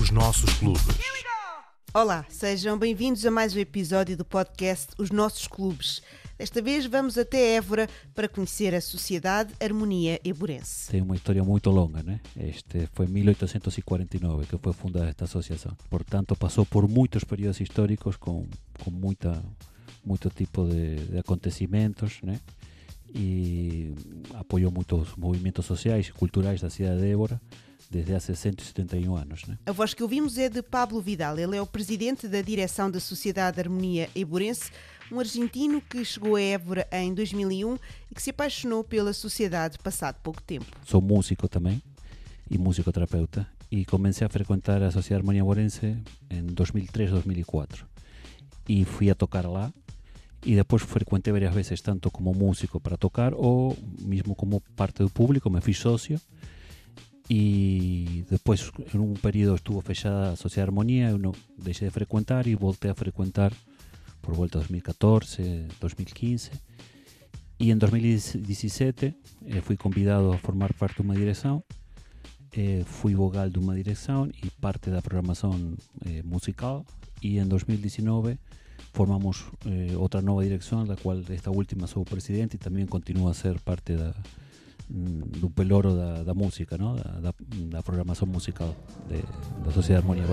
Os nossos clubes. Olá, sejam bem-vindos a mais um episódio do podcast Os Nossos Clubes. Desta vez vamos até Évora para conhecer a Sociedade Harmonia Eburense. Tem uma história muito longa, né? Este foi em 1849 que foi fundada esta associação. Portanto, passou por muitos períodos históricos com, com muita, muito tipo de, de acontecimentos, né? E apoiou muitos movimentos sociais e culturais da cidade de Évora desde há 171 anos, né? A voz que ouvimos é de Pablo Vidal. Ele é o presidente da direção da Sociedade Harmonia Eburense, um argentino que chegou a Évora em 2001 e que se apaixonou pela sociedade passado pouco tempo. Sou músico também e musicoterapeuta e comecei a frequentar a Sociedade Harmonia Borense em 2003, 2004 e fui a tocar lá e depois frequentei várias vezes tanto como músico para tocar ou mesmo como parte do público, me fiz socio e depois em um período estuvo fechada a Sociedade Harmonia, eu não deixei de frequentar e voltei a frequentar por vuelta 2014, 2015. Y en 2017 eh, fui convidado a formar parte de una dirección. Eh, fui vocal de una dirección y parte de la programación eh, musical. Y en 2019 formamos eh, otra nueva dirección, la cual esta última soy presidente y también continúa a ser parte de la do peloro da, da música, ¿no? da, da, da programação musical de, da Sociedade Harmonia.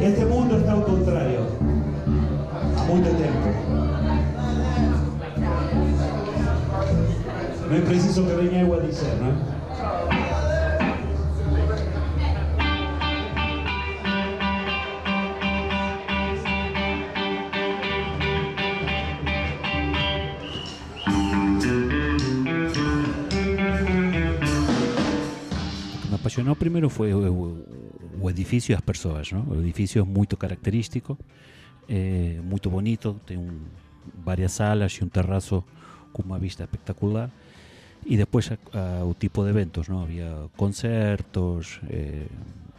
Este mundo está ao contrário há muito tempo. Não é preciso que venha eu a dizer, não é? impresionó primero fue eh, o, o edificio das persoas, ¿no? o edificio moito característico, eh, moito bonito, ten un, varias salas e un terrazo cunha vista espectacular, e despois a, a, o tipo de eventos, ¿no? había concertos, eh,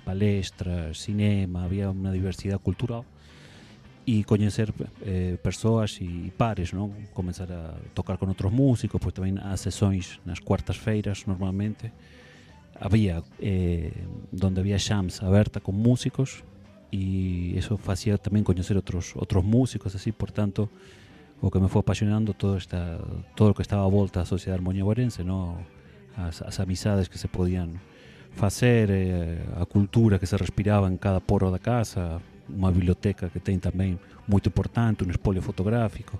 palestras, cinema, había unha diversidade cultural, y conocer eh, personas y pares, ¿no? comenzar a tocar con otros músicos, pues también a sesiones en las cuartas feiras normalmente. Havia eh, onde havia jams aberta com músicos e isso fazia também conhecer outros outros músicos assim, portanto, o que me foi apaixonando todo esta todo o que estava à volta da sociedade harmonia borense, não? As, que se podiam fazer, eh, a cultura que se respirava em cada poro da casa, uma biblioteca que tem também muito importante, um espólio fotográfico.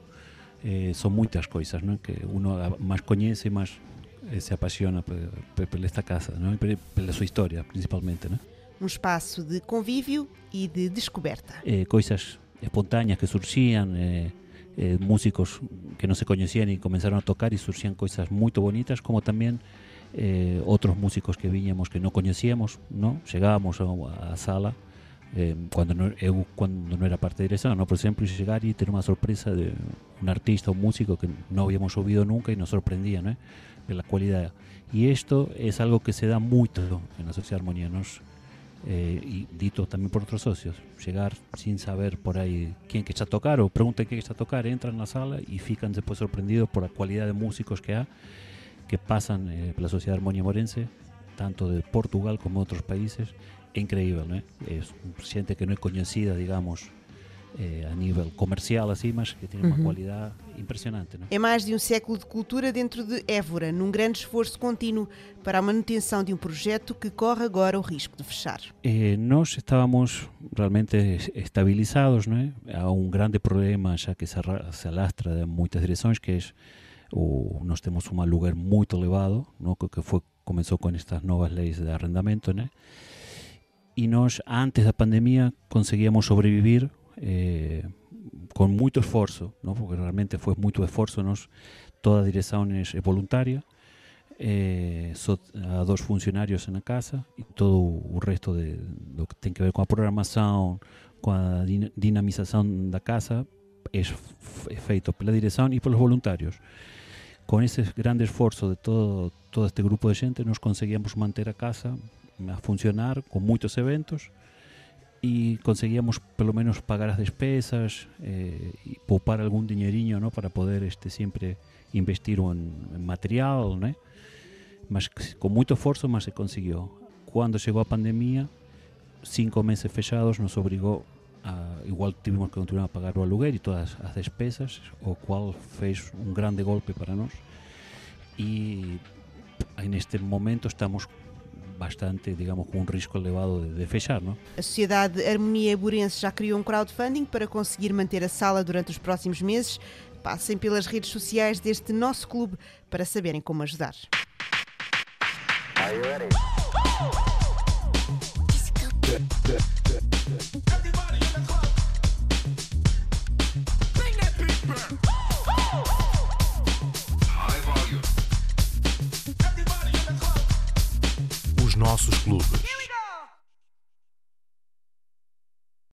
Eh, são muitas coisas que uno a- mais conhece e mais eh, se apaixona por, esta casa, não? E pela sua história, principalmente. Não? Um espaço de convívio e de descoberta. Eh, coisas espontâneas que surgiam, eh, músicos que não se conheciam e começaram a tocar e surgiam coisas muito bonitas, como também outros músicos que viñamos que não conhecíamos, não? chegábamos à sala eh, quando não, eu quando não era parte da direção, não? por exemplo, chegar e ter uma surpresa de um artista, um músico que não habíamos ouvido nunca e nos sorprendia, né? pela qualidade. E isto é algo que se dá muito na Sociedade Harmonia, nós eh, y dito también por otros socios, llegar sin saber por ahí quién que está a tocar o preguntan quién está a tocar, entran na sala y fican después sorprendidos por a cualidad de músicos que há que pasan eh, pela Sociedade Harmonia Morense, tanto de Portugal como de outros países, increíble, ¿no? É xente que non é coñecida, digamos, eh, a nível comercial así, mas que tiene unha Uhum. cualidade impresionante, ¿no? É mais de um século de cultura dentro de Évora, num grande esforço contínuo para a manutenção de um projeto que corre agora o risco de fechar. Eh, nós estábamos realmente es- estabilizados, não é? Há um grande problema já que se, se alastra de muitas direções, que é o, nós temos um aluguer muito elevado, não? que, que foi, começou com estas novas leis de arrendamento, né? E nós, antes da pandemia, conseguíamos sobreviver eh, muito esforço, não? porque realmente foi muito esforço, nós, toda a direção é voluntária, eh, só há dois funcionários na casa e todo o resto de, do que tem que ver com a programação, com a din- dinamização da casa é, feito pela direção e pelos voluntários. Com esse grande esforço de todo, todo este grupo de gente, nós conseguíamos manter a casa a funcionar con muchos eventos y conseguíamos pelo menos pagar as despesas eh, e poupar algún diñeriño ¿no? para poder este sempre investir en, en material ¿no? mas con moito esforzo mas se conseguiu cando chegou a pandemia cinco meses fechados nos obrigou a, igual tivemos que continuar a pagar o aluguer e todas as despesas o cual fez un grande golpe para nós e neste momento estamos bastante, digamos, com um risco elevado de, de fechar. Não? A Sociedade Harmonia Eburense já criou um crowdfunding para conseguir manter a sala durante os próximos meses. Passem pelas redes sociais deste nosso clube para saberem como ajudar. Os nossos clubes.